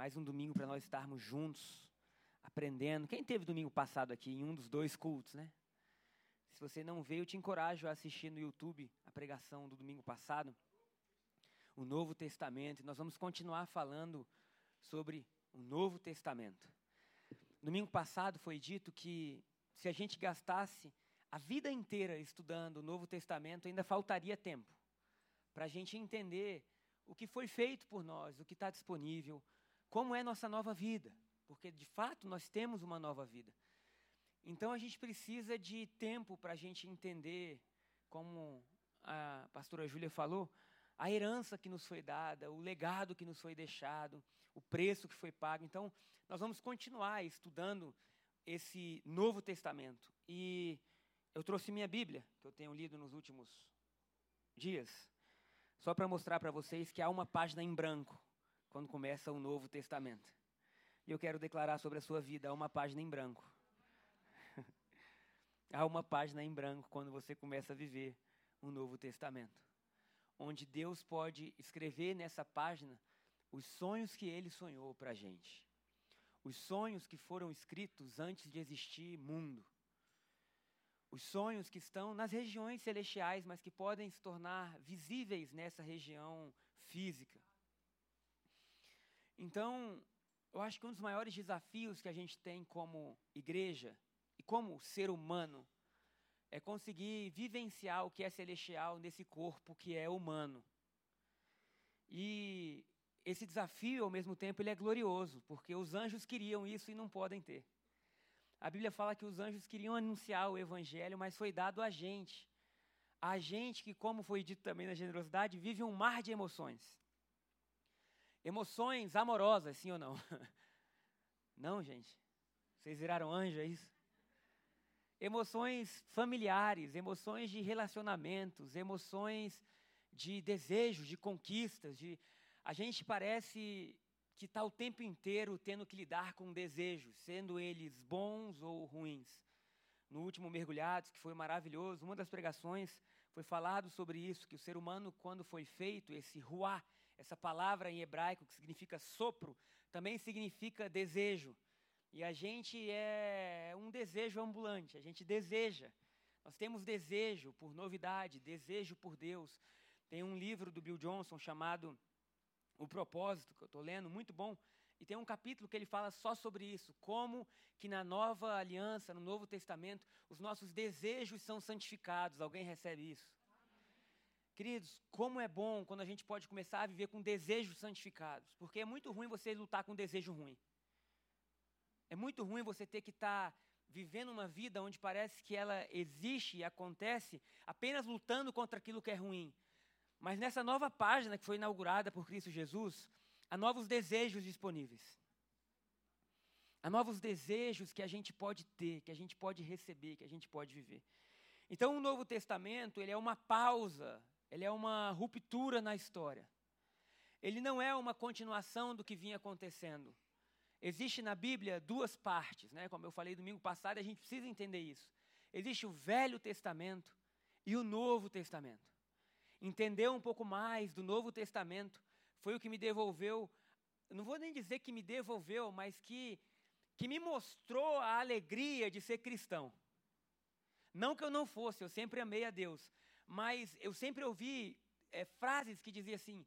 mais um domingo para nós estarmos juntos aprendendo. Quem teve domingo passado aqui em um dos dois cultos, né? Se você não veio, eu te encorajo a assistir no YouTube a pregação do domingo passado, o Novo Testamento. Nós vamos continuar falando sobre o Novo Testamento. Domingo passado foi dito que se a gente gastasse a vida inteira estudando o Novo Testamento, ainda faltaria tempo para a gente entender o que foi feito por nós, o que está disponível, como é nossa nova vida porque de fato nós temos uma nova vida. Então a gente precisa de tempo para a gente entender, como a pastora Júlia falou, a herança que nos foi dada, o legado que nos foi deixado, o preço que foi pago. Então nós vamos continuar estudando esse Novo Testamento. E eu trouxe minha Bíblia, que eu tenho lido nos últimos dias, só para mostrar para vocês que há uma página em branco quando começa o Novo Testamento. E eu quero declarar sobre a sua vida, há uma página em branco. há uma página em branco quando você começa a viver um Novo Testamento. Onde Deus pode escrever nessa página os sonhos que Ele sonhou para a gente. Os sonhos que foram escritos antes de existir mundo. Os sonhos que estão nas regiões celestiais, mas que podem se tornar visíveis nessa região física. Então, eu acho que um dos maiores desafios que a gente tem como igreja e como ser humano é conseguir vivenciar o que é celestial nesse corpo que é humano. E esse desafio, ao mesmo tempo, ele é glorioso, porque os anjos queriam isso e não podem ter. A Bíblia fala que os anjos queriam anunciar o evangelho, mas foi dado a gente. A gente que, como foi dito também na generosidade, vive um mar de emoções. Emoções amorosas, sim ou não? Não, gente. Vocês viraram anjo, é isso? Emoções familiares, emoções de relacionamentos, emoções de desejos, de conquistas, de a gente parece que está o tempo inteiro tendo que lidar com desejos, sendo eles bons ou ruins. No último Mergulhados, que foi maravilhoso, uma das pregações foi falado sobre isso, que o ser humano, quando foi feito, esse ruá, essa palavra em hebraico que significa sopro, também significa desejo. E a gente é um desejo ambulante, a gente deseja. Nós temos desejo por novidade, desejo por Deus. Tem um livro do Bill Johnson chamado O Propósito, que eu estou lendo, muito bom. E tem um capítulo que ele fala só sobre isso, como que na nova aliança, no Novo Testamento, os nossos desejos são santificados. Alguém recebe isso? Queridos, como é bom quando a gente pode começar a viver com desejos santificados, porque é muito ruim você lutar com desejo ruim. É muito ruim você ter que estar tá vivendo uma vida onde parece que ela existe e acontece apenas lutando contra aquilo que é ruim. Mas nessa nova página que foi inaugurada por Cristo Jesus, há novos desejos disponíveis. Há novos desejos que a gente pode ter, que a gente pode receber, que a gente pode viver. Então, o Novo Testamento, ele é uma pausa ele é uma ruptura na história. Ele não é uma continuação do que vinha acontecendo. Existe na Bíblia duas partes, né? Como eu falei domingo passado, a gente precisa entender isso. Existe o Velho Testamento e o Novo Testamento. Entender um pouco mais do Novo Testamento foi o que me devolveu, não vou nem dizer que me devolveu, mas que que me mostrou a alegria de ser cristão. Não que eu não fosse, eu sempre amei a Deus, mas eu sempre ouvi é, frases que diziam assim: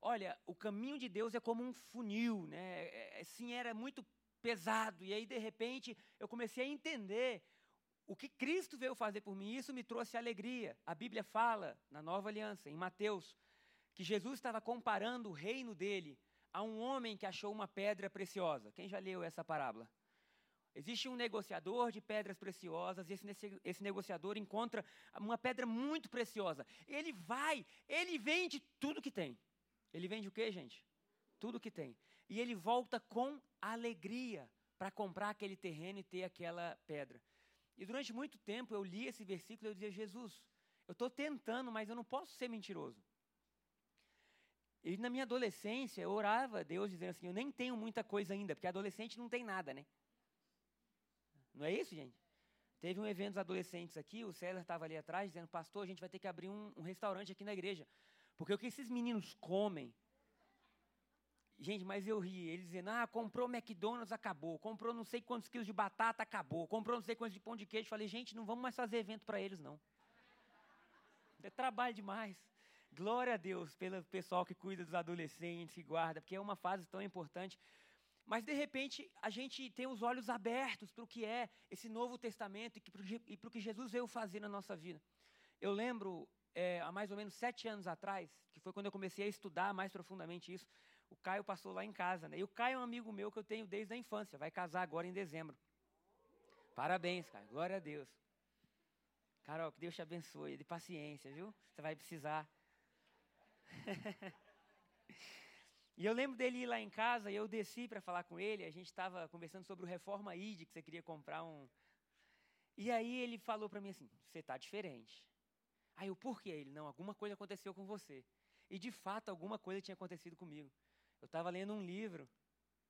olha, o caminho de Deus é como um funil, né? É, assim, era muito pesado. E aí, de repente, eu comecei a entender o que Cristo veio fazer por mim. Isso me trouxe alegria. A Bíblia fala, na nova aliança, em Mateus, que Jesus estava comparando o reino dele a um homem que achou uma pedra preciosa. Quem já leu essa parábola? Existe um negociador de pedras preciosas, e esse, esse, negociador encontra uma pedra muito preciosa. Ele vai, ele vende tudo que tem. Ele vende o que, gente? Tudo que tem. E ele volta com alegria para comprar aquele terreno e ter aquela pedra. E durante muito tempo eu li esse versículo e eu dizia: Jesus, eu estou tentando, mas eu não posso ser mentiroso. E na minha adolescência eu orava a Deus dizendo assim: eu nem tenho muita coisa ainda, porque adolescente não tem nada, né? Não é isso, gente? Teve um evento dos adolescentes aqui, o César estava ali atrás dizendo: Pastor, a gente vai ter que abrir um, um restaurante aqui na igreja. Porque o que esses meninos comem. Gente, mas eu ri. Eles dizendo: Ah, comprou McDonald's, acabou. Comprou não sei quantos quilos de batata, acabou. Comprou não sei quantos de pão de queijo. Falei: Gente, não vamos mais fazer evento para eles, não. É trabalho demais. Glória a Deus pelo pessoal que cuida dos adolescentes, que guarda, porque é uma fase tão importante. Mas, de repente, a gente tem os olhos abertos para o que é esse Novo Testamento e para o que Jesus veio fazer na nossa vida. Eu lembro, é, há mais ou menos sete anos atrás, que foi quando eu comecei a estudar mais profundamente isso, o Caio passou lá em casa. Né? E o Caio é um amigo meu que eu tenho desde a infância, vai casar agora em dezembro. Parabéns, Caio, glória a Deus. Carol, que Deus te abençoe, de paciência, viu? Você vai precisar. E eu lembro dele ir lá em casa e eu desci para falar com ele. A gente estava conversando sobre o Reforma ID, que você queria comprar um. E aí ele falou para mim assim: Você está diferente. Aí eu, por quê? Ele, não, alguma coisa aconteceu com você. E de fato, alguma coisa tinha acontecido comigo. Eu estava lendo um livro.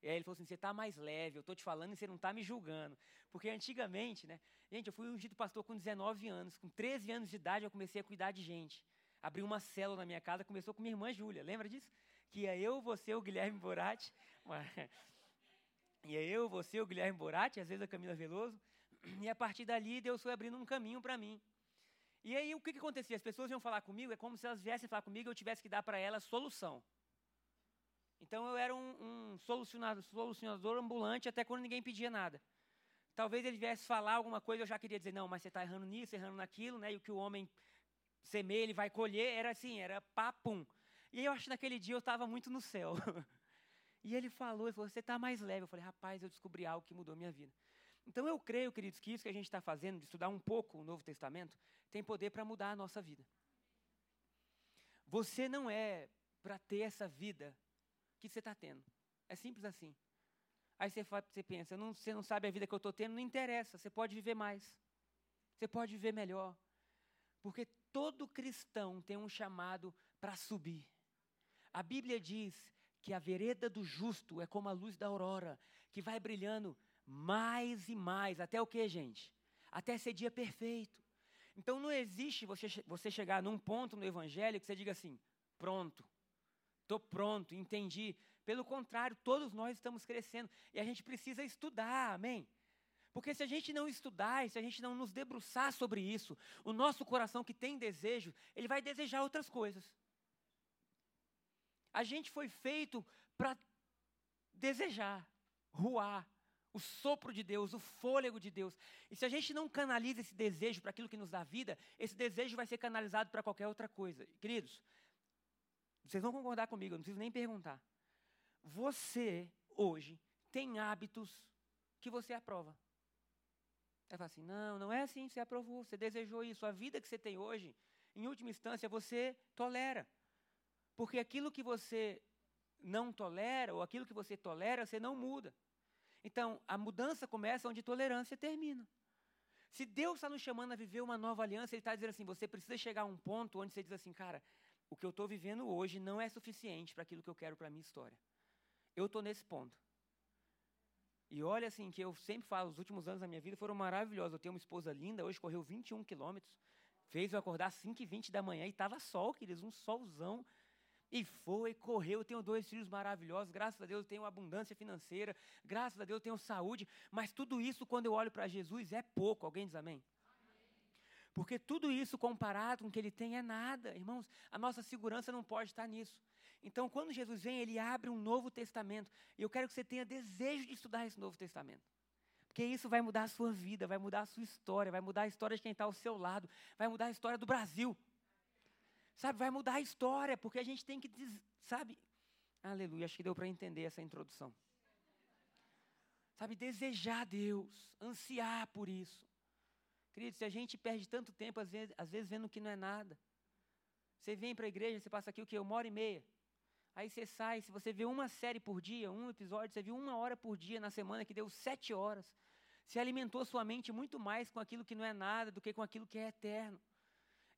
E aí ele falou assim: Você está mais leve, eu estou te falando e você não está me julgando. Porque antigamente, né? Gente, eu fui ungido pastor com 19 anos. Com 13 anos de idade, eu comecei a cuidar de gente. Abri uma célula na minha casa, começou com minha irmã Júlia. Lembra disso? Que ia eu, você, o Guilherme Borati, ia eu, você, o Guilherme Borati, às vezes a Camila Veloso, e a partir dali Deus foi abrindo um caminho para mim. E aí o que, que acontecia? As pessoas iam falar comigo, é como se elas viessem falar comigo e eu tivesse que dar para elas solução. Então eu era um, um solucionador, solucionador ambulante até quando ninguém pedia nada. Talvez ele viesse falar alguma coisa, eu já queria dizer, não, mas você está errando nisso, errando naquilo, né? E o que o homem semeia, ele vai colher, era assim, era papum. E eu acho que naquele dia eu estava muito no céu. E ele falou, ele falou, você está mais leve. Eu falei, rapaz, eu descobri algo que mudou minha vida. Então eu creio, queridos, que isso que a gente está fazendo, de estudar um pouco o Novo Testamento, tem poder para mudar a nossa vida. Você não é para ter essa vida que você está tendo. É simples assim. Aí você, você pensa, não, você não sabe a vida que eu estou tendo, não interessa, você pode viver mais. Você pode viver melhor. Porque todo cristão tem um chamado para subir. A Bíblia diz que a vereda do justo é como a luz da aurora, que vai brilhando mais e mais, até o que, gente? Até ser dia perfeito. Então não existe você, você chegar num ponto no Evangelho que você diga assim: pronto, estou pronto, entendi. Pelo contrário, todos nós estamos crescendo e a gente precisa estudar, amém? Porque se a gente não estudar, se a gente não nos debruçar sobre isso, o nosso coração que tem desejo, ele vai desejar outras coisas. A gente foi feito para desejar, ruar, o sopro de Deus, o fôlego de Deus. E se a gente não canaliza esse desejo para aquilo que nos dá vida, esse desejo vai ser canalizado para qualquer outra coisa. Queridos, vocês vão concordar comigo, eu não preciso nem perguntar. Você, hoje, tem hábitos que você aprova. Você fala assim: não, não é assim, você aprovou, você desejou isso. A vida que você tem hoje, em última instância, você tolera. Porque aquilo que você não tolera, ou aquilo que você tolera, você não muda. Então, a mudança começa onde tolerância termina. Se Deus está nos chamando a viver uma nova aliança, Ele está dizendo assim: você precisa chegar a um ponto onde você diz assim, cara, o que eu estou vivendo hoje não é suficiente para aquilo que eu quero para a minha história. Eu estou nesse ponto. E olha assim, que eu sempre falo, os últimos anos da minha vida foram maravilhosos. Eu tenho uma esposa linda, hoje correu 21 quilômetros, fez eu acordar às 5h20 da manhã e estava sol, queridos, um solzão. E foi, correu. Eu tenho dois filhos maravilhosos. Graças a Deus eu tenho abundância financeira. Graças a Deus eu tenho saúde. Mas tudo isso, quando eu olho para Jesus, é pouco. Alguém diz amém? Porque tudo isso comparado com o que ele tem é nada. Irmãos, a nossa segurança não pode estar nisso. Então, quando Jesus vem, ele abre um novo testamento. E eu quero que você tenha desejo de estudar esse novo testamento. Porque isso vai mudar a sua vida, vai mudar a sua história, vai mudar a história de quem está ao seu lado, vai mudar a história do Brasil. Sabe, vai mudar a história, porque a gente tem que, sabe? Aleluia, acho que deu para entender essa introdução. Sabe, desejar Deus, ansiar por isso. Querido, se a gente perde tanto tempo, às vezes, às vezes vendo que não é nada. Você vem para a igreja, você passa aqui o quê? Uma hora e meia. Aí você sai, se você vê uma série por dia, um episódio, você viu uma hora por dia na semana, que deu sete horas. Você alimentou sua mente muito mais com aquilo que não é nada do que com aquilo que é eterno.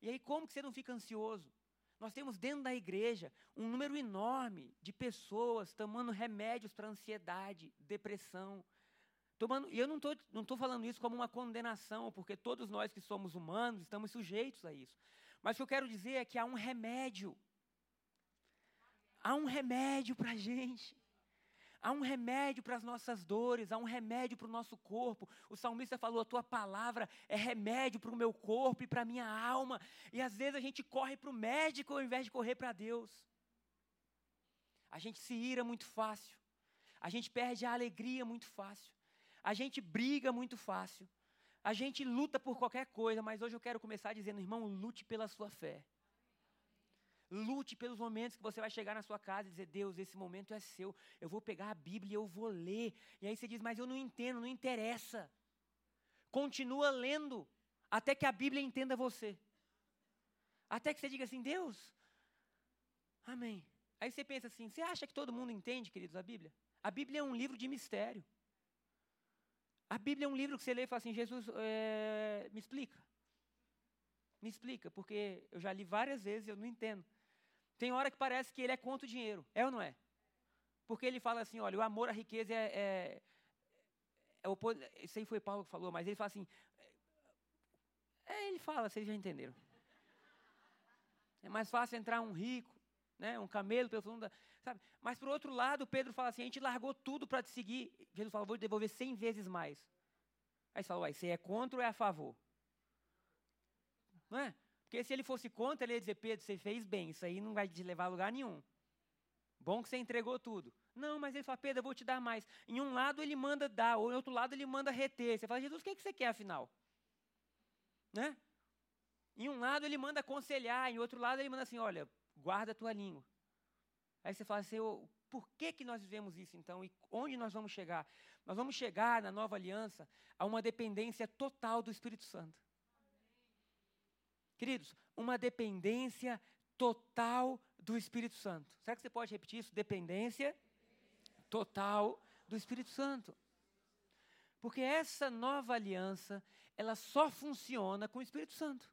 E aí, como que você não fica ansioso? Nós temos dentro da igreja um número enorme de pessoas tomando remédios para ansiedade, depressão. Tomando, e eu não estou não tô falando isso como uma condenação, porque todos nós que somos humanos estamos sujeitos a isso. Mas o que eu quero dizer é que há um remédio. Há um remédio para a gente. Há um remédio para as nossas dores, há um remédio para o nosso corpo. O salmista falou: a tua palavra é remédio para o meu corpo e para a minha alma. E às vezes a gente corre para o médico ao invés de correr para Deus. A gente se ira muito fácil. A gente perde a alegria muito fácil. A gente briga muito fácil. A gente luta por qualquer coisa, mas hoje eu quero começar dizendo, irmão, lute pela sua fé. Lute pelos momentos que você vai chegar na sua casa e dizer: Deus, esse momento é seu. Eu vou pegar a Bíblia e eu vou ler. E aí você diz: Mas eu não entendo, não interessa. Continua lendo até que a Bíblia entenda você. Até que você diga assim: Deus, amém. Aí você pensa assim: Você acha que todo mundo entende, queridos, a Bíblia? A Bíblia é um livro de mistério. A Bíblia é um livro que você lê e fala assim: Jesus, é, me explica. Me explica, porque eu já li várias vezes e eu não entendo. Tem hora que parece que ele é contra o dinheiro. É ou não é? Porque ele fala assim, olha, o amor à riqueza é... é, é o, isso aí foi Paulo que falou, mas ele fala assim... É, ele fala, vocês já entenderam. É mais fácil entrar um rico, né, um camelo pelo fundo da... Sabe? Mas, por outro lado, Pedro fala assim, a gente largou tudo para te seguir. Jesus fala, vou devolver cem vezes mais. Aí você fala, uai, você é contra ou é a favor? Não é? Porque se ele fosse contra, ele ia dizer, Pedro, você fez bem, isso aí não vai te levar a lugar nenhum. Bom que você entregou tudo. Não, mas ele fala, Pedro, eu vou te dar mais. Em um lado ele manda dar, ou em outro lado ele manda reter. Você fala, Jesus, o que, é que você quer afinal? Né? Em um lado ele manda aconselhar, em outro lado ele manda assim, olha, guarda a tua língua. Aí você fala assim, por que, que nós vivemos isso então? E onde nós vamos chegar? Nós vamos chegar na nova aliança a uma dependência total do Espírito Santo. Queridos, uma dependência total do Espírito Santo. Será que você pode repetir isso? Dependência total do Espírito Santo. Porque essa nova aliança, ela só funciona com o Espírito Santo.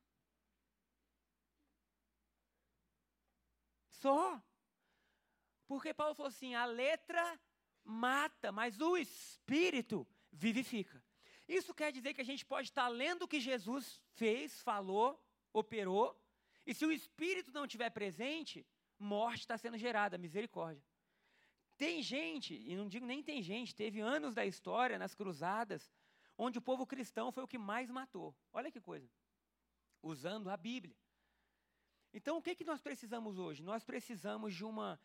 Só. Porque Paulo falou assim: a letra mata, mas o Espírito vivifica. Isso quer dizer que a gente pode estar lendo o que Jesus fez, falou, operou, e se o Espírito não estiver presente, morte está sendo gerada, misericórdia. Tem gente, e não digo nem tem gente, teve anos da história nas cruzadas, onde o povo cristão foi o que mais matou. Olha que coisa. Usando a Bíblia. Então, o que, que nós precisamos hoje? Nós precisamos de uma,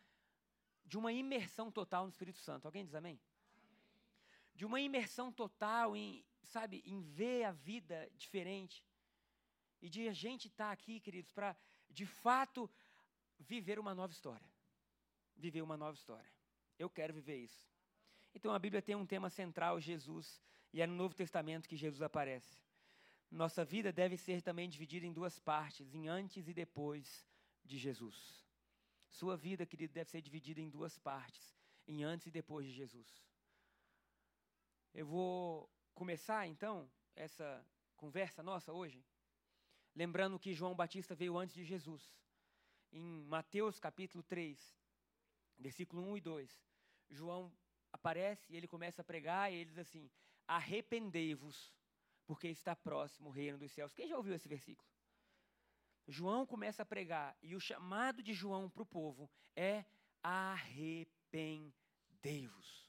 de uma imersão total no Espírito Santo. Alguém diz amém? De uma imersão total em, sabe, em ver a vida diferente e de a gente estar tá aqui, queridos, para de fato viver uma nova história. Viver uma nova história. Eu quero viver isso. Então a Bíblia tem um tema central, Jesus, e é no Novo Testamento que Jesus aparece. Nossa vida deve ser também dividida em duas partes, em antes e depois de Jesus. Sua vida, querido, deve ser dividida em duas partes, em antes e depois de Jesus. Eu vou começar então essa conversa nossa hoje lembrando que João Batista veio antes de Jesus. Em Mateus capítulo 3, versículo 1 e 2, João aparece e ele começa a pregar e ele diz assim: Arrependei-vos, porque está próximo o reino dos céus. Quem já ouviu esse versículo? João começa a pregar e o chamado de João para o povo é arrependei-vos.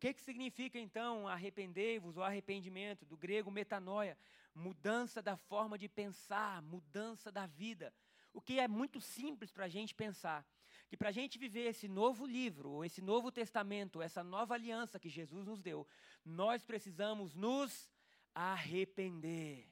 Que, que significa então arrependei-vos ou arrependimento? Do grego metanoia, mudança da forma de pensar, mudança da vida. O que é muito simples para a gente pensar. Que para a gente viver esse novo livro, esse novo testamento, essa nova aliança que Jesus nos deu, nós precisamos nos arrepender.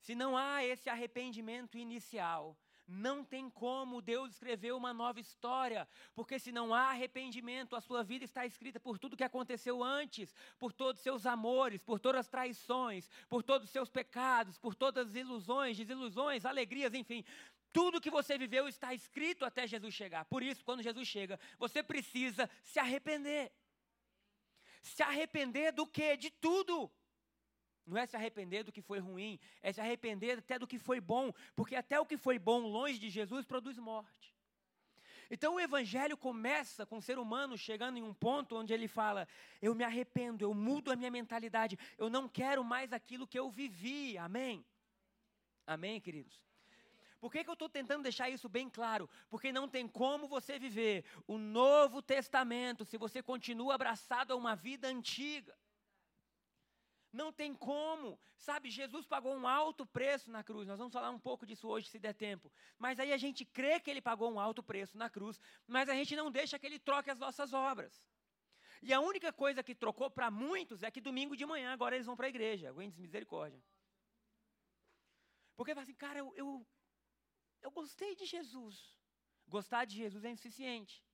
Se não há esse arrependimento inicial, não tem como Deus escrever uma nova história, porque se não há arrependimento, a sua vida está escrita por tudo que aconteceu antes, por todos os seus amores, por todas as traições, por todos os seus pecados, por todas as ilusões, desilusões, alegrias, enfim. Tudo que você viveu está escrito até Jesus chegar. Por isso, quando Jesus chega, você precisa se arrepender. Se arrepender do quê? De tudo. Não é se arrepender do que foi ruim, é se arrepender até do que foi bom, porque até o que foi bom longe de Jesus produz morte. Então o evangelho começa com o ser humano chegando em um ponto onde ele fala: Eu me arrependo, eu mudo a minha mentalidade, eu não quero mais aquilo que eu vivi. Amém? Amém, queridos? Por que, que eu estou tentando deixar isso bem claro? Porque não tem como você viver o Novo Testamento se você continua abraçado a uma vida antiga. Não tem como, sabe? Jesus pagou um alto preço na cruz. Nós vamos falar um pouco disso hoje, se der tempo. Mas aí a gente crê que ele pagou um alto preço na cruz, mas a gente não deixa que ele troque as nossas obras. E a única coisa que trocou para muitos é que domingo de manhã agora eles vão para a igreja. Aguente misericórdia. Porque fala assim, cara, eu, eu, eu gostei de Jesus. Gostar de Jesus é insuficiente.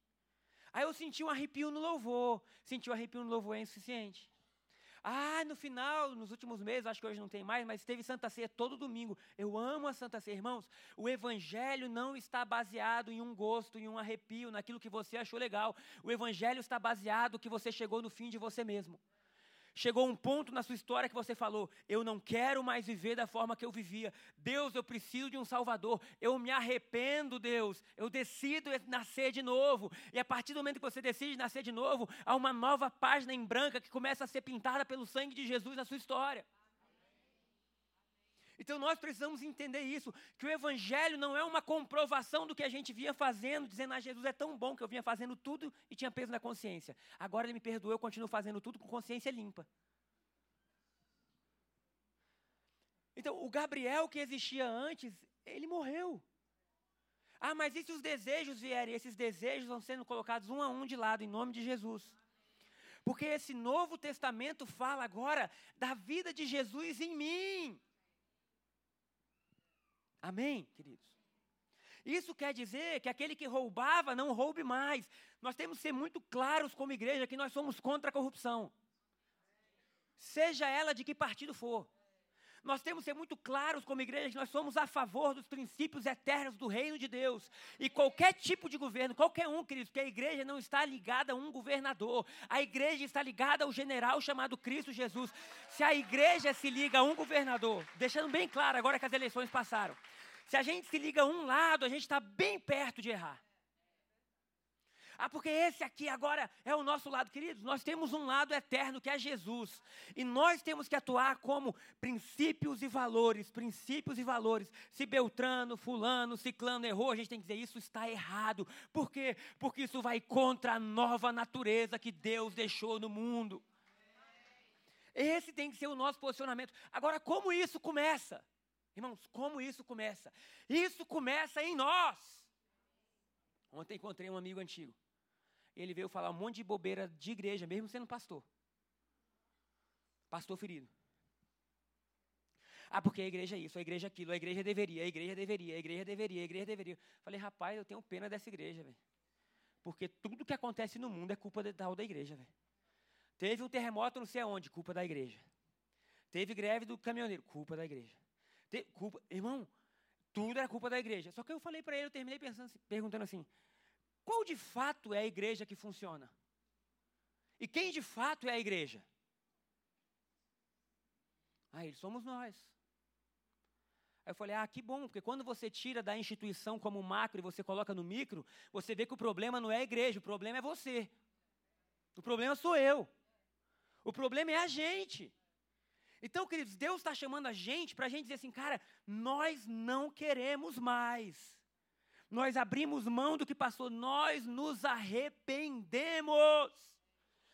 Aí eu senti um arrepio no louvor. Senti um arrepio no louvor é insuficiente. Ah, no final, nos últimos meses, acho que hoje não tem mais, mas teve Santa Ceia todo domingo. Eu amo a Santa Ceia, irmãos. O Evangelho não está baseado em um gosto, em um arrepio, naquilo que você achou legal. O Evangelho está baseado que você chegou no fim de você mesmo. Chegou um ponto na sua história que você falou: Eu não quero mais viver da forma que eu vivia. Deus, eu preciso de um Salvador. Eu me arrependo, Deus. Eu decido nascer de novo. E a partir do momento que você decide nascer de novo, há uma nova página em branca que começa a ser pintada pelo sangue de Jesus na sua história. Então nós precisamos entender isso, que o evangelho não é uma comprovação do que a gente vinha fazendo, dizendo, ah, Jesus é tão bom que eu vinha fazendo tudo e tinha peso na consciência. Agora ele me perdoou, eu continuo fazendo tudo com consciência limpa. Então, o Gabriel que existia antes, ele morreu. Ah, mas e se os desejos vierem? Esses desejos vão sendo colocados um a um de lado, em nome de Jesus. Porque esse Novo Testamento fala agora da vida de Jesus em mim. Amém, queridos? Isso quer dizer que aquele que roubava não roube mais. Nós temos que ser muito claros como igreja que nós somos contra a corrupção. Seja ela de que partido for. Nós temos que ser muito claros como igreja que nós somos a favor dos princípios eternos do reino de Deus. E qualquer tipo de governo, qualquer um, queridos, porque a igreja não está ligada a um governador. A igreja está ligada ao general chamado Cristo Jesus. Se a igreja se liga a um governador, deixando bem claro agora que as eleições passaram. Se a gente se liga a um lado, a gente está bem perto de errar. Ah, porque esse aqui agora é o nosso lado, queridos. Nós temos um lado eterno que é Jesus. E nós temos que atuar como princípios e valores, princípios e valores. Se Beltrano, Fulano, Ciclano errou, a gente tem que dizer isso está errado. Por quê? Porque isso vai contra a nova natureza que Deus deixou no mundo. Esse tem que ser o nosso posicionamento. Agora, como isso começa? Irmãos, como isso começa? Isso começa em nós. Ontem encontrei um amigo antigo. Ele veio falar um monte de bobeira de igreja, mesmo sendo pastor. Pastor ferido. Ah, porque a igreja é isso, a igreja é aquilo, a igreja deveria, a igreja deveria, a igreja deveria, a igreja deveria. Falei, rapaz, eu tenho pena dessa igreja, velho. Porque tudo que acontece no mundo é culpa da, da igreja, velho. Teve um terremoto não sei aonde, culpa da igreja. Teve greve do caminhoneiro, culpa da igreja. Culpa, irmão, tudo era culpa da igreja. Só que eu falei para ele, eu terminei pensando, perguntando assim: qual de fato é a igreja que funciona? E quem de fato é a igreja? Aí, somos nós. Aí eu falei, ah, que bom, porque quando você tira da instituição como macro e você coloca no micro, você vê que o problema não é a igreja, o problema é você. O problema sou eu. O problema é a gente. Então, queridos, Deus está chamando a gente para a gente dizer assim, cara, nós não queremos mais nós abrimos mão do que passou, nós nos arrependemos.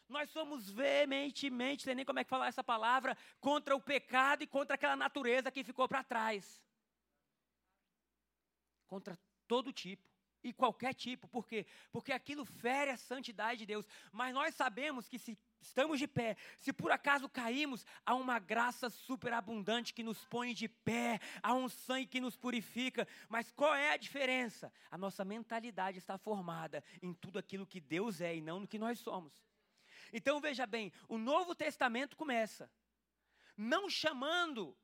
Nós somos veementemente, nem como é que falar essa palavra, contra o pecado e contra aquela natureza que ficou para trás. Contra todo tipo e qualquer tipo. Por quê? Porque aquilo fere a santidade de Deus. Mas nós sabemos que se estamos de pé, se por acaso caímos, há uma graça superabundante que nos põe de pé, há um sangue que nos purifica. Mas qual é a diferença? A nossa mentalidade está formada em tudo aquilo que Deus é e não no que nós somos. Então veja bem, o Novo Testamento começa não chamando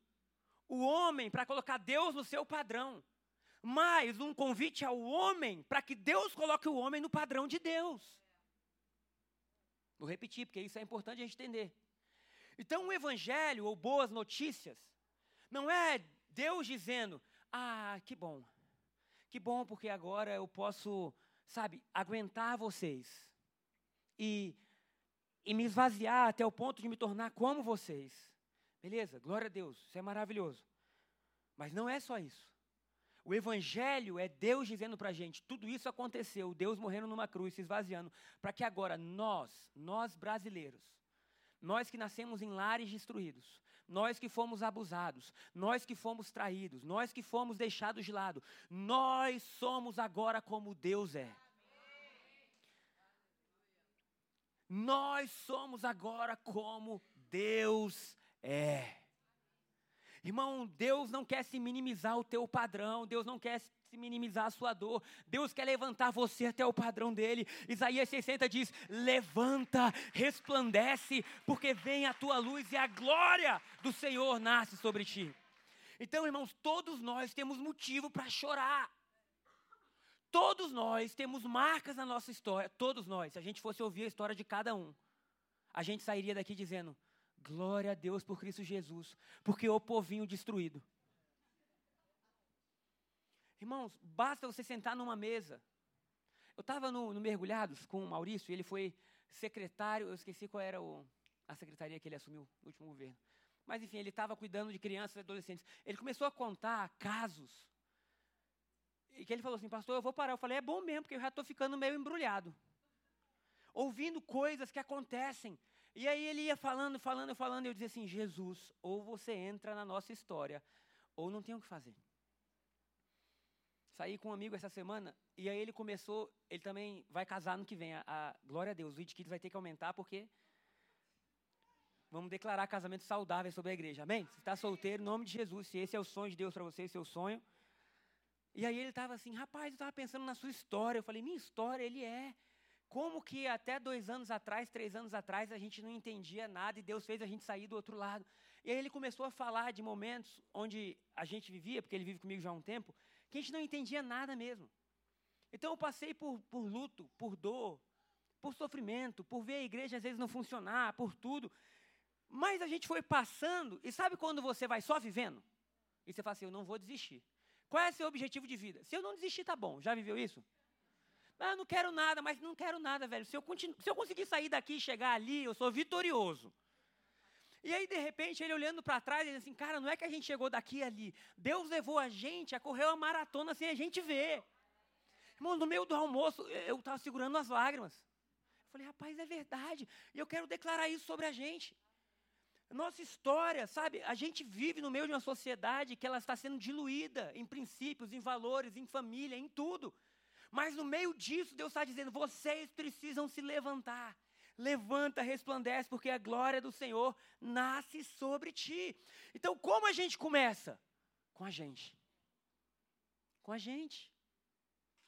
o homem para colocar Deus no seu padrão, mas um convite ao homem para que Deus coloque o homem no padrão de Deus. Vou repetir, porque isso é importante a gente entender. Então, o evangelho ou boas notícias não é Deus dizendo: "Ah, que bom. Que bom porque agora eu posso, sabe, aguentar vocês e e me esvaziar até o ponto de me tornar como vocês. Beleza? Glória a Deus. Isso é maravilhoso. Mas não é só isso. O Evangelho é Deus dizendo para a gente: tudo isso aconteceu, Deus morrendo numa cruz, se esvaziando, para que agora nós, nós brasileiros, nós que nascemos em lares destruídos, nós que fomos abusados, nós que fomos traídos, nós que fomos deixados de lado, nós somos agora como Deus é. Nós somos agora como Deus é. Irmão, Deus não quer se minimizar o teu padrão, Deus não quer se minimizar a sua dor, Deus quer levantar você até o padrão dele. Isaías 60 diz: Levanta, resplandece, porque vem a tua luz e a glória do Senhor nasce sobre ti. Então, irmãos, todos nós temos motivo para chorar. Todos nós temos marcas na nossa história, todos nós. Se a gente fosse ouvir a história de cada um, a gente sairia daqui dizendo: Glória a Deus por Cristo Jesus, porque o povinho destruído. Irmãos, basta você sentar numa mesa. Eu estava no, no, Mergulhados com o Maurício, ele foi secretário, eu esqueci qual era o, a secretaria que ele assumiu no último governo. Mas enfim, ele estava cuidando de crianças e adolescentes. Ele começou a contar casos. E que ele falou assim, pastor, eu vou parar. Eu falei, é bom mesmo, porque eu já estou ficando meio embrulhado. Ouvindo coisas que acontecem e aí ele ia falando, falando, falando, e eu dizia assim: Jesus, ou você entra na nossa história, ou não tem o que fazer. Saí com um amigo essa semana, e aí ele começou, ele também vai casar no que vem. A, a glória a Deus, o Kids vai ter que aumentar, porque vamos declarar casamento saudável sobre a igreja, amém? Se está solteiro, em nome de Jesus, se esse é o sonho de Deus para você, esse é sonho. E aí ele estava assim, rapaz, eu estava pensando na sua história. Eu falei, minha história, ele é. Como que até dois anos atrás, três anos atrás, a gente não entendia nada e Deus fez a gente sair do outro lado. E aí ele começou a falar de momentos onde a gente vivia, porque ele vive comigo já há um tempo, que a gente não entendia nada mesmo. Então eu passei por, por luto, por dor, por sofrimento, por ver a igreja às vezes não funcionar, por tudo. Mas a gente foi passando, e sabe quando você vai só vivendo? E você fala assim: eu não vou desistir. Qual é o seu objetivo de vida? Se eu não desistir, tá bom. Já viveu isso? Ah, não quero nada, mas não quero nada, velho. Se eu, continu... Se eu conseguir sair daqui e chegar ali, eu sou vitorioso. E aí, de repente, ele olhando para trás, ele assim, cara, não é que a gente chegou daqui ali. Deus levou a gente a correr uma maratona sem a gente ver. Irmão, no meio do almoço, eu estava segurando as lágrimas. Eu falei, rapaz, é verdade. E eu quero declarar isso sobre a gente. Nossa história, sabe? A gente vive no meio de uma sociedade que ela está sendo diluída em princípios, em valores, em família, em tudo. Mas no meio disso, Deus está dizendo: vocês precisam se levantar. Levanta, resplandece, porque a glória do Senhor nasce sobre ti. Então, como a gente começa? Com a gente. Com a gente.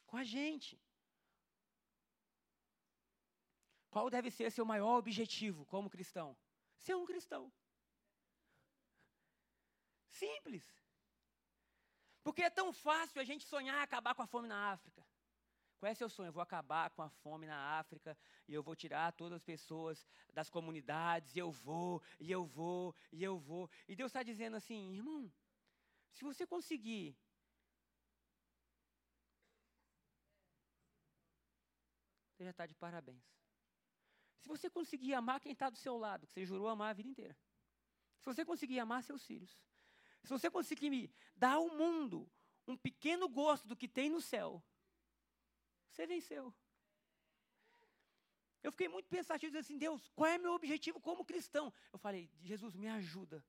Com a gente. Qual deve ser seu maior objetivo como cristão? Ser um cristão. Simples. Porque é tão fácil a gente sonhar acabar com a fome na África. Qual é seu sonho? Eu vou acabar com a fome na África e eu vou tirar todas as pessoas das comunidades, e eu vou, e eu vou, e eu vou. E Deus está dizendo assim, irmão, se você conseguir você já está de parabéns. Se você conseguir amar quem está do seu lado, que você jurou amar a vida inteira. Se você conseguir amar seus filhos. Se você conseguir dar ao mundo um pequeno gosto do que tem no céu, você venceu. Eu fiquei muito pensativo, dizendo assim, Deus, qual é meu objetivo como cristão? Eu falei, Jesus, me ajuda,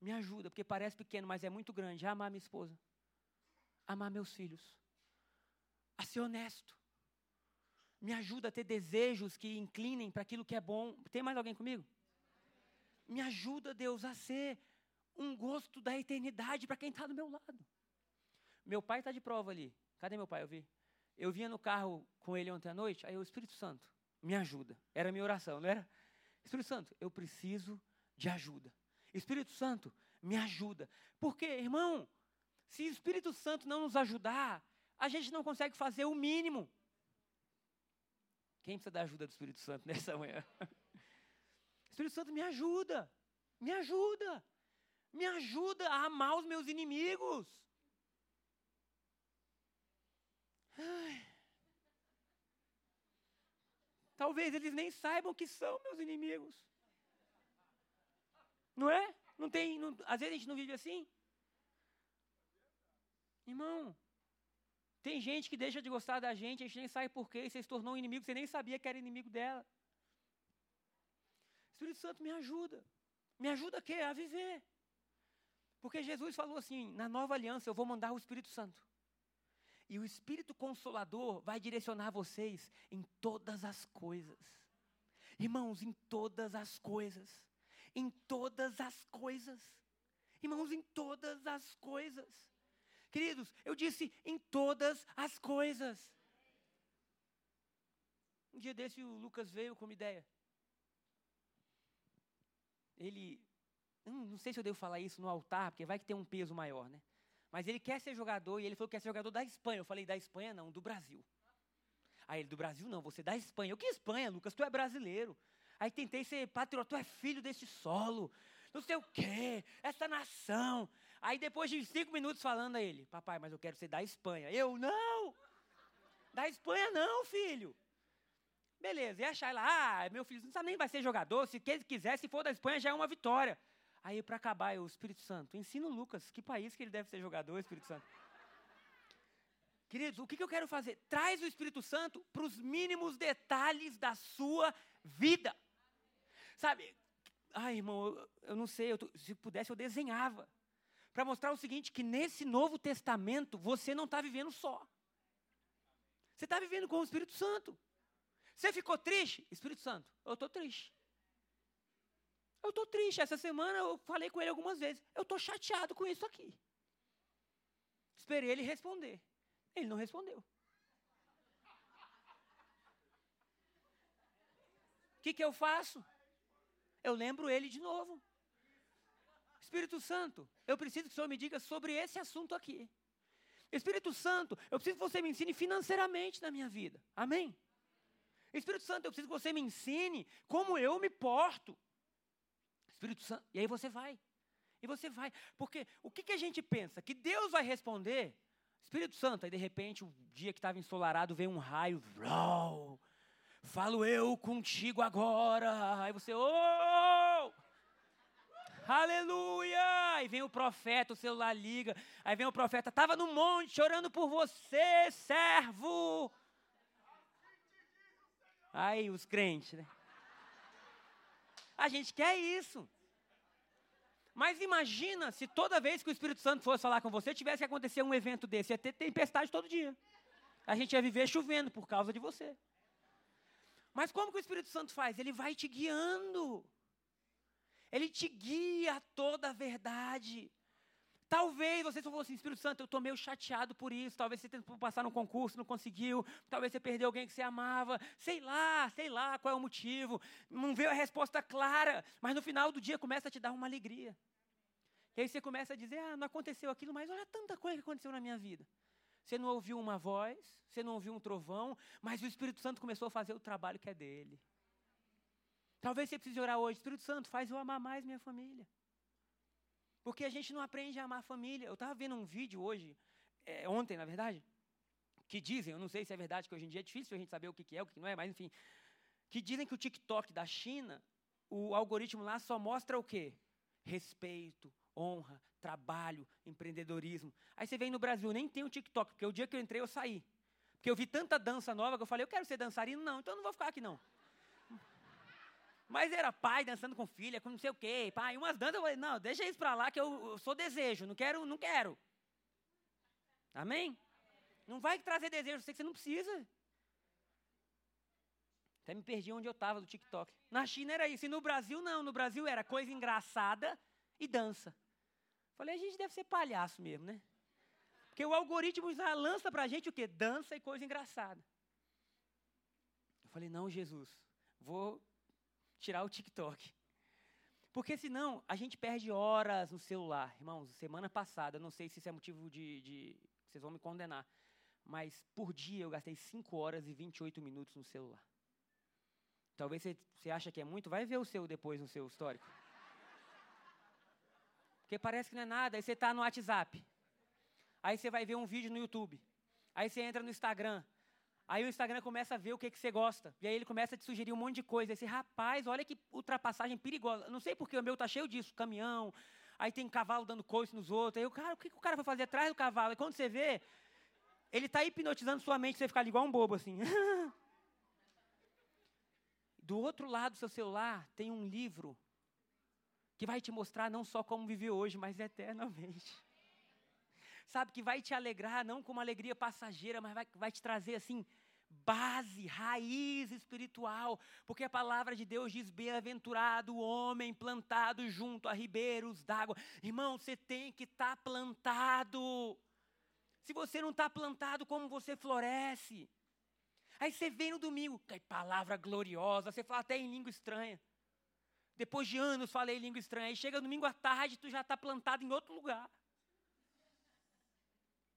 me ajuda, porque parece pequeno, mas é muito grande. amar minha esposa, amar meus filhos, a ser honesto. Me ajuda a ter desejos que inclinem para aquilo que é bom. Tem mais alguém comigo? Me ajuda, Deus, a ser um gosto da eternidade para quem está do meu lado. Meu pai está de prova ali. Cadê meu pai? Eu vi. Eu vinha no carro com ele ontem à noite, aí o Espírito Santo, me ajuda. Era a minha oração, não era? Espírito Santo, eu preciso de ajuda. Espírito Santo, me ajuda. Porque, irmão, Se o Espírito Santo não nos ajudar, a gente não consegue fazer o mínimo. Quem precisa da ajuda do Espírito Santo nessa manhã? Espírito Santo, me ajuda, me ajuda, me ajuda a amar os meus inimigos. Ai. Talvez eles nem saibam que são meus inimigos. Não é? Não tem, não, às vezes a gente não vive assim. Irmão, tem gente que deixa de gostar da gente, a gente nem sabe por quê, você se tornou um inimigo, você nem sabia que era inimigo dela. Espírito Santo me ajuda. Me ajuda a quê? A viver. Porque Jesus falou assim: na nova aliança eu vou mandar o Espírito Santo. E o Espírito Consolador vai direcionar vocês em todas as coisas. Irmãos, em todas as coisas. Em todas as coisas. Irmãos, em todas as coisas. Queridos, eu disse em todas as coisas. Um dia desse o Lucas veio com uma ideia. Ele, hum, não sei se eu devo falar isso no altar, porque vai que tem um peso maior, né? Mas ele quer ser jogador e ele falou que quer ser jogador da Espanha. Eu falei, da Espanha não, do Brasil. Aí ele, do Brasil não, você da Espanha. Eu, que Espanha, Lucas? Tu é brasileiro. Aí tentei ser patriota, tu é filho desse solo. Não sei o quê, essa nação. Aí depois de cinco minutos falando a ele, papai, mas eu quero ser da Espanha. Eu, não! Da Espanha não, filho. Beleza, e a Shayla, ah, meu filho, não sabe nem vai ser jogador, se quiser, se for da Espanha já é uma vitória. Aí, para acabar, o Espírito Santo, ensina o Lucas, que país que ele deve ser jogador, Espírito Santo. Queridos, o que, eu quero fazer? Traz o Espírito Santo para os mínimos detalhes da sua vida. Sabe, ai irmão, eu, eu não sei, eu tô, se pudesse eu desenhava. Para mostrar o seguinte, que nesse Novo Testamento você não está vivendo só. Você está vivendo com o Espírito Santo. Você ficou triste? Espírito Santo, eu estou triste. Eu estou triste. Essa semana eu falei com ele algumas vezes. Eu estou chateado com isso aqui. Esperei ele responder. Ele não respondeu. O que, que eu faço? Eu lembro ele de novo. Espírito Santo, eu preciso que o Senhor me diga sobre esse assunto aqui. Espírito Santo, eu preciso que você me ensine financeiramente na minha vida. Amém? Espírito Santo, eu preciso que você me ensine como eu me porto. Espírito Santo, e aí você vai. E você vai. Porque o que, que a gente pensa? Que Deus vai responder. Espírito Santo, aí de repente, o dia que estava ensolarado, vem um raio. Vrau, falo eu contigo agora. Aí você, oh! Aleluia! Aí vem o profeta, o celular liga. Aí vem o profeta, estava no monte chorando por você, servo. Aí os crentes, né? A gente quer isso. Mas imagina se toda vez que o Espírito Santo fosse falar com você, tivesse que acontecer um evento desse. Ia ter tempestade todo dia. A gente ia viver chovendo por causa de você. Mas como que o Espírito Santo faz? Ele vai te guiando. Ele te guia a toda a verdade. Talvez você falou assim, Espírito Santo, eu estou meio chateado por isso. Talvez você tentou passar no concurso, não conseguiu. Talvez você perdeu alguém que você amava. Sei lá, sei lá qual é o motivo. Não veio a resposta clara. Mas no final do dia começa a te dar uma alegria. E aí você começa a dizer, ah, não aconteceu aquilo, mas olha tanta coisa que aconteceu na minha vida. Você não ouviu uma voz, você não ouviu um trovão, mas o Espírito Santo começou a fazer o trabalho que é dele. Talvez você precise orar hoje, Espírito Santo, faz eu amar mais minha família. Porque a gente não aprende a amar a família. Eu estava vendo um vídeo hoje, é, ontem, na verdade, que dizem, eu não sei se é verdade, que hoje em dia é difícil a gente saber o que, é, o que não é, mas enfim, que dizem que o TikTok da China, o algoritmo lá só mostra o quê? Respeito, honra, trabalho, empreendedorismo. Aí você vem no Brasil, nem tem o TikTok, porque o dia que eu entrei eu saí. Porque eu vi tanta dança nova que eu falei, eu quero ser dançarino, não, então eu não vou ficar aqui não. Mas era pai dançando com filha, com não sei o quê, pai, umas danças, eu falei, não, deixa isso para lá que eu, eu, sou desejo, não quero, não quero. Amém? Não vai trazer desejo, sei que você não precisa. Até me perdi onde eu estava do TikTok. Na China era isso, e no Brasil não, no Brasil era coisa engraçada e dança. Falei, a gente deve ser palhaço mesmo, né? Porque o algoritmo já lança pra gente o quê? Dança e coisa engraçada. Eu falei, não, Jesus, vou tirar o TikTok. Porque senão a gente perde horas no celular. Irmãos, semana passada, não sei se isso é motivo de, de. Vocês vão me condenar. Mas por dia eu gastei 5 horas e 28 minutos no celular. Talvez você, você acha que é muito, vai ver o seu depois no seu histórico. Porque parece que não é nada. Aí você está no WhatsApp. Aí você vai ver um vídeo no YouTube. Aí você entra no Instagram. Aí o Instagram começa a ver o que, que você gosta. E aí ele começa a te sugerir um monte de coisa. Esse rapaz, olha que ultrapassagem perigosa. Não sei porque o meu tá cheio disso, caminhão. Aí tem cavalo dando coice nos outros. Aí o cara, o que, que o cara vai fazer atrás do cavalo? E quando você vê, ele está hipnotizando sua mente, você ficar igual um bobo assim. do outro lado do seu celular tem um livro que vai te mostrar não só como viver hoje, mas eternamente sabe, que vai te alegrar, não com uma alegria passageira, mas vai, vai te trazer assim, base, raiz espiritual, porque a palavra de Deus diz: bem-aventurado o homem plantado junto a ribeiros d'água. Irmão, você tem que estar tá plantado. Se você não está plantado, como você floresce? Aí você vem no domingo, que palavra gloriosa, você fala até em língua estranha. Depois de anos falei língua estranha. Aí chega domingo à tarde, tu já está plantado em outro lugar.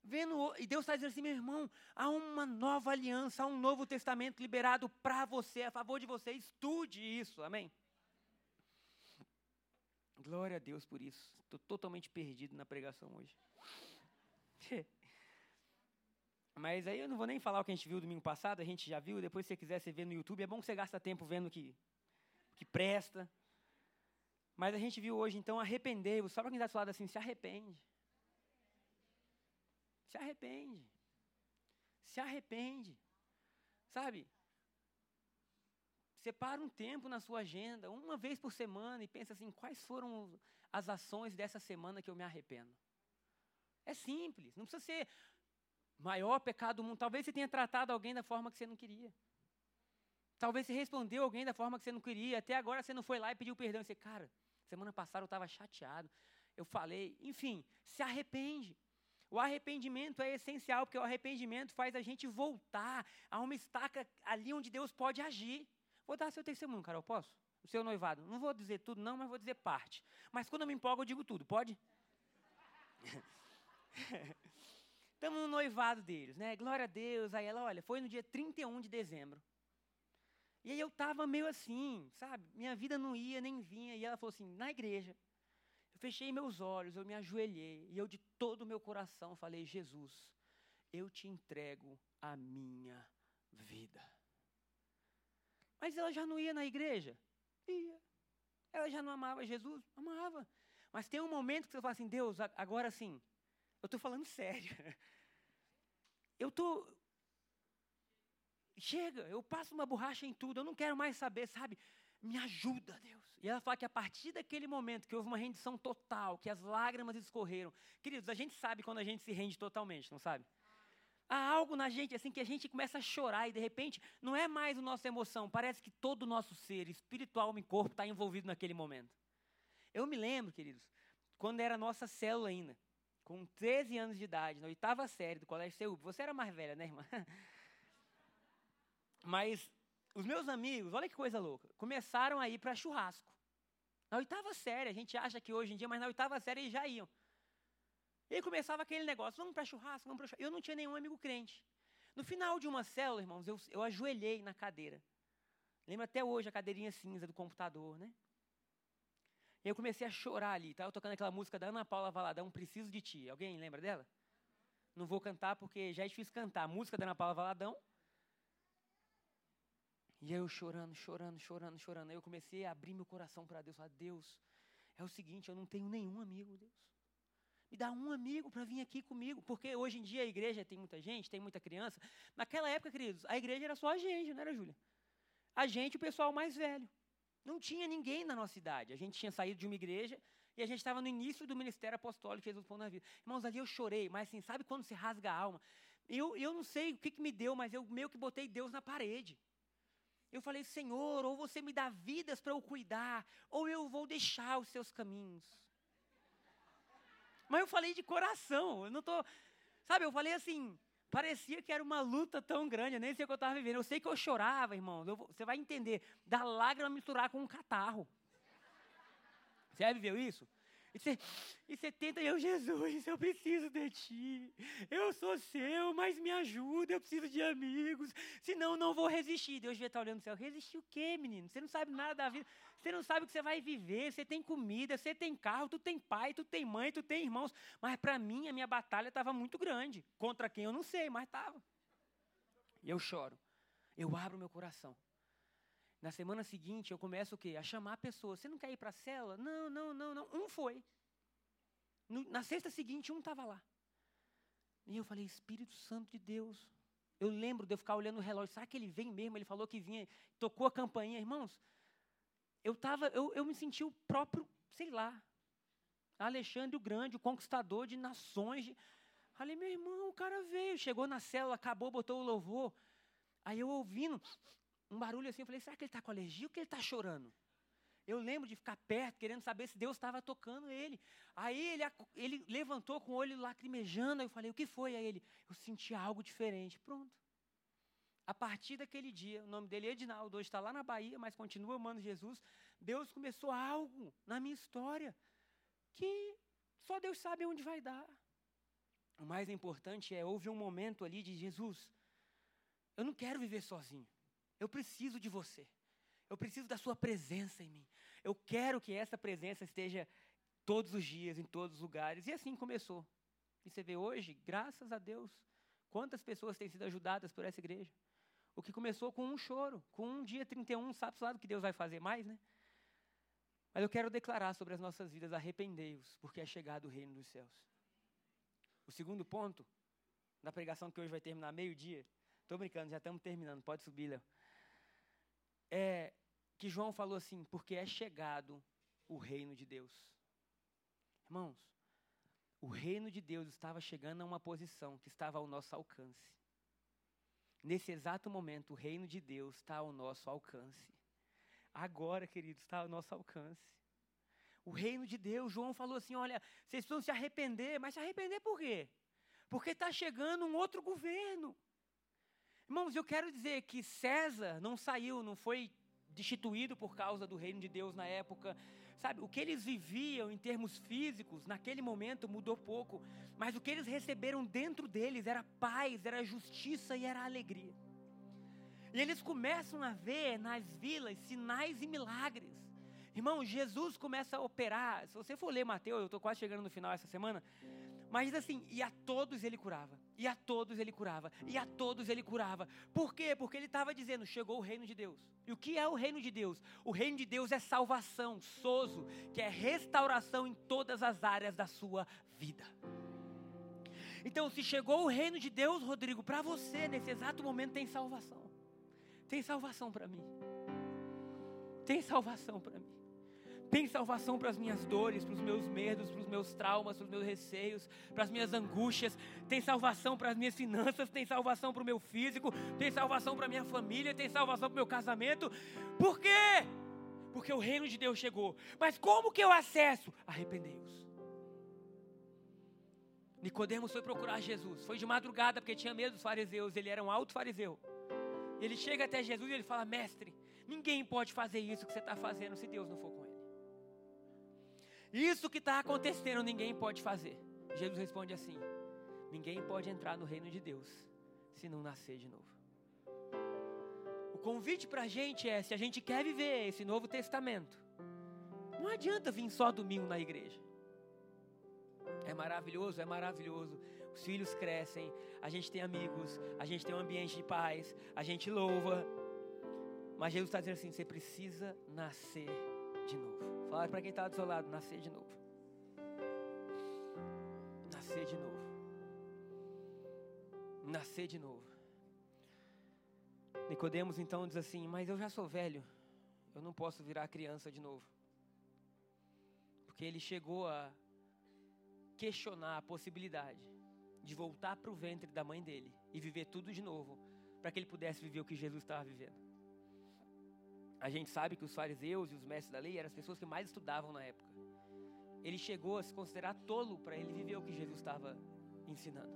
Vendo, e Deus está dizendo assim, meu irmão, há uma nova aliança, há um novo testamento liberado para você, a favor de você. Estude isso, amém? Glória a Deus por isso. Estou totalmente perdido na pregação hoje. Mas aí eu não vou nem falar o que a gente viu domingo passado, a gente já viu, depois se você quiser você ver no YouTube, é bom que você gasta tempo vendo que, que presta. Mas a gente viu hoje, então, arrependei-vos. Só para quem está do lado assim, se arrepende. Se arrepende. Se arrepende. Sabe? Separa um tempo na sua agenda, uma vez por semana, e pensa assim: quais foram as ações dessa semana que eu me arrependo? É simples, não precisa ser maior pecado do mundo. Talvez você tenha tratado alguém da forma que você não queria. Talvez você respondeu alguém da forma que você não queria. Até agora você não foi lá e pediu perdão. Você, cara, semana passada eu estava chateado. Eu falei, enfim, se arrepende. O arrependimento é essencial, porque o arrependimento faz a gente voltar a uma estaca ali onde Deus pode agir. Vou dar seu testemunho, Carol, posso? O seu noivado. Não vou dizer tudo, não, mas vou dizer parte. Mas quando eu me empolgo, eu digo tudo, pode? Estamos no noivado deles, né? Glória a Deus. Aí ela, olha, foi no dia 31 de dezembro. E aí eu estava meio assim, sabe? Minha vida não ia nem vinha. E ela falou assim: na igreja, eu fechei meus olhos, eu me ajoelhei e eu de todo o meu coração falei: Jesus, eu te entrego a minha vida. Mas ela já não ia na igreja? Ia. Ela já não amava Jesus? Amava. Mas tem um momento que você fala assim: Deus, agora sim, eu estou falando sério. Eu estou. Chega, eu passo uma borracha em tudo, eu não quero mais saber, sabe? Me ajuda, Deus. E ela fala que a partir daquele momento que houve uma rendição total, que as lágrimas escorreram. Queridos, a gente sabe quando a gente se rende totalmente, não sabe? Há algo na gente assim que a gente começa a chorar e de repente não é mais a nossa emoção, parece que todo o nosso ser, espiritual e corpo, está envolvido naquele momento. Eu me lembro, queridos, quando era nossa célula ainda, com 13 anos de idade, na oitava série do Colégio CEUB. Você era mais velha, né, irmã? Mas os meus amigos, olha que coisa louca, começaram a ir para churrasco. Na oitava série, a gente acha que hoje em dia, mas na oitava série eles já iam. E aí começava aquele negócio, vamos para churrasco, vamos para churrasco. Eu não tinha nenhum amigo crente. No final de uma célula, irmãos, eu, eu ajoelhei na cadeira. Lembro até hoje a cadeirinha cinza do computador, né? E eu comecei a chorar ali. Estava tocando aquela música da Ana Paula Valadão, Preciso de Ti. Alguém lembra dela? Não vou cantar porque já é difícil cantar. A música da Ana Paula Valadão, e eu chorando, chorando, chorando, chorando. Aí eu comecei a abrir meu coração para Deus. Falar, Deus, é o seguinte, eu não tenho nenhum amigo, Deus. Me dá um amigo para vir aqui comigo. Porque hoje em dia a igreja tem muita gente, tem muita criança. Naquela época, queridos, a igreja era só a gente, não era, Júlia? A gente, o pessoal mais velho. Não tinha ninguém na nossa idade. A gente tinha saído de uma igreja e a gente estava no início do ministério apostólico de Jesus Pão na vida. Irmãos, ali eu chorei, mas assim, sabe quando se rasga a alma? Eu, eu não sei o que, que me deu, mas eu meio que botei Deus na parede. Eu falei, Senhor, ou você me dá vidas para eu cuidar, ou eu vou deixar os seus caminhos. Mas eu falei de coração, eu não tô, sabe, eu falei assim, parecia que era uma luta tão grande, eu nem sei o que eu estava vivendo. Eu sei que eu chorava, irmão, eu, você vai entender, da lágrima misturar com um catarro. Você já viveu isso? E você, e você tenta, eu, Jesus, eu preciso de ti. Eu sou seu, mas me ajuda, eu preciso de amigos. Senão não vou resistir. Deus vai estar olhando no céu. Resistir o quê, menino? Você não sabe nada da vida. Você não sabe o que você vai viver. Você tem comida, você tem carro, tu tem pai, tu tem mãe, tu tem irmãos. Mas para mim, a minha batalha estava muito grande. Contra quem eu não sei, mas estava. E eu choro. Eu abro meu coração. Na semana seguinte, eu começo o quê? A chamar pessoas. Você não quer ir para a cela? Não, não, não, não. Um foi. No, na sexta seguinte, um estava lá. E eu falei, Espírito Santo de Deus. Eu lembro de eu ficar olhando o relógio. Será que ele vem mesmo? Ele falou que vinha, tocou a campainha. Irmãos, eu, tava, eu, eu me senti o próprio, sei lá, Alexandre o Grande, o conquistador de nações. Falei, meu irmão, o cara veio, chegou na célula, acabou, botou o louvor. Aí eu ouvindo, um barulho assim, eu falei, será que ele está com alergia ou que ele está chorando? Eu lembro de ficar perto, querendo saber se Deus estava tocando ele. Aí ele, ele levantou com o olho lacrimejando, eu falei, o que foi? Aí ele, eu senti algo diferente. Pronto. A partir daquele dia, o nome dele é Edinaldo, hoje está lá na Bahia, mas continua amando Jesus. Deus começou algo na minha história que só Deus sabe onde vai dar. O mais importante é, houve um momento ali de Jesus, eu não quero viver sozinho. Eu preciso de você. Eu preciso da sua presença em mim. Eu quero que essa presença esteja todos os dias, em todos os lugares. E assim começou. E você vê hoje, graças a Deus, quantas pessoas têm sido ajudadas por essa igreja. O que começou com um choro, com um dia 31, sabe lá do que Deus vai fazer mais, né? Mas eu quero declarar sobre as nossas vidas, arrependei-vos, porque é chegado o reino dos céus. O segundo ponto, da pregação que hoje vai terminar meio-dia, estou brincando, já estamos terminando, pode subir, Léo é que João falou assim: porque é chegado o reino de Deus. Irmãos, o reino de Deus estava chegando a uma posição que estava ao nosso alcance. Nesse exato momento, o reino de Deus está ao nosso alcance. Agora, queridos, está ao nosso alcance. O reino de Deus, João falou assim: olha, vocês precisam se arrepender, mas se arrepender por quê? Porque está chegando um outro governo. Irmãos, eu quero dizer que César não saiu, não foi destituído por causa do reino de Deus na época. Sabe, o que eles viviam em termos físicos, naquele momento mudou pouco, mas o que eles receberam dentro deles era paz, era justiça e era alegria. E eles começam a ver nas vilas sinais e milagres. Irmão, Jesus começa a operar. Se você for ler Mateus, eu estou quase chegando no final essa semana. Mas diz assim: e a todos ele curava, e a todos ele curava, e a todos ele curava. Por quê? Porque ele estava dizendo: chegou o reino de Deus. E o que é o reino de Deus? O reino de Deus é salvação, sozo, que é restauração em todas as áreas da sua vida. Então, se chegou o reino de Deus, Rodrigo, para você, nesse exato momento, tem salvação. Tem salvação para mim. Tem salvação para mim. Tem salvação para as minhas dores, para os meus medos, para os meus traumas, para os meus receios, para as minhas angústias. Tem salvação para as minhas finanças, tem salvação para o meu físico, tem salvação para a minha família, tem salvação para o meu casamento. Por quê? Porque o reino de Deus chegou. Mas como que eu acesso? Arrependei-vos. Nicodemos foi procurar Jesus. Foi de madrugada porque tinha medo dos fariseus. Ele era um alto fariseu. Ele chega até Jesus e ele fala: Mestre, ninguém pode fazer isso que você está fazendo se Deus não for com. Isso que está acontecendo ninguém pode fazer. Jesus responde assim: Ninguém pode entrar no reino de Deus se não nascer de novo. O convite para a gente é: se a gente quer viver esse Novo Testamento, não adianta vir só domingo na igreja. É maravilhoso, é maravilhoso. Os filhos crescem, a gente tem amigos, a gente tem um ambiente de paz, a gente louva. Mas Jesus está dizendo assim: você precisa nascer de novo. Fala para quem está do seu lado, nascer de novo. Nascer de novo. Nascer de novo. Nicodemos então diz assim: "Mas eu já sou velho. Eu não posso virar criança de novo." Porque ele chegou a questionar a possibilidade de voltar para o ventre da mãe dele e viver tudo de novo, para que ele pudesse viver o que Jesus estava vivendo. A gente sabe que os fariseus e os mestres da lei eram as pessoas que mais estudavam na época. Ele chegou a se considerar tolo para ele viver o que Jesus estava ensinando.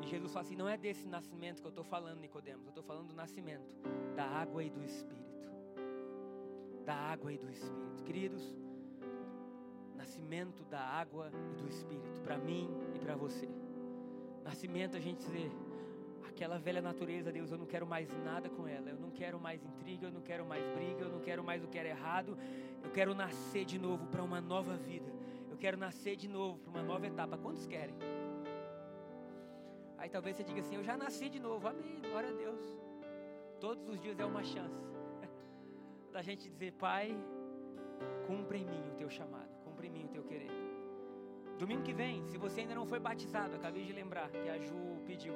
E Jesus fala assim: não é desse nascimento que eu estou falando, Nicodemos, eu estou falando do nascimento da água e do Espírito. Da água e do Espírito. Queridos, nascimento da água e do Espírito, para mim e para você. Nascimento a gente dizer, aquela velha natureza, Deus, eu não quero mais nada com ela, eu não quero mais intriga, eu não quero mais briga, eu não quero mais o que era errado, eu quero nascer de novo para uma nova vida, eu quero nascer de novo para uma nova etapa. Quantos querem? Aí talvez você diga assim: Eu já nasci de novo, amém, glória a Deus. Todos os dias é uma chance da gente dizer: Pai, cumpra em mim o teu chamado, cumpra em mim o teu querer. Domingo que vem, se você ainda não foi batizado, acabei de lembrar que a Ju pediu.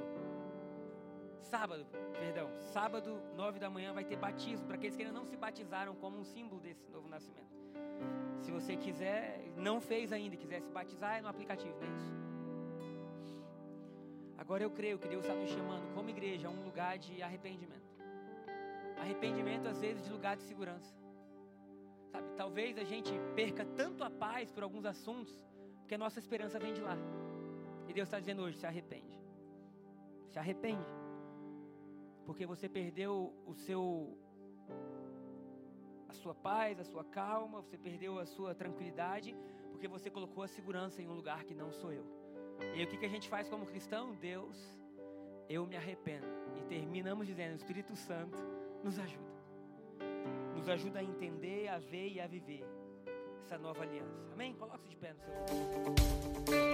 Sábado, perdão, sábado, nove da manhã, vai ter batismo para aqueles que ainda não se batizaram como um símbolo desse novo nascimento. Se você quiser, não fez ainda, quiser se batizar, é no aplicativo, não é isso? Agora eu creio que Deus está nos chamando como igreja a um lugar de arrependimento. Arrependimento às vezes de lugar de segurança. Sabe, talvez a gente perca tanto a paz por alguns assuntos, porque a nossa esperança vem de lá. E Deus está dizendo hoje: se arrepende. Se arrepende. Porque você perdeu o seu a sua paz, a sua calma, você perdeu a sua tranquilidade, porque você colocou a segurança em um lugar que não sou eu. E o que, que a gente faz como cristão? Deus, eu me arrependo. E terminamos dizendo: o Espírito Santo nos ajuda. Nos ajuda a entender, a ver e a viver essa nova aliança. Amém? Coloque-se de pé no seu lugar.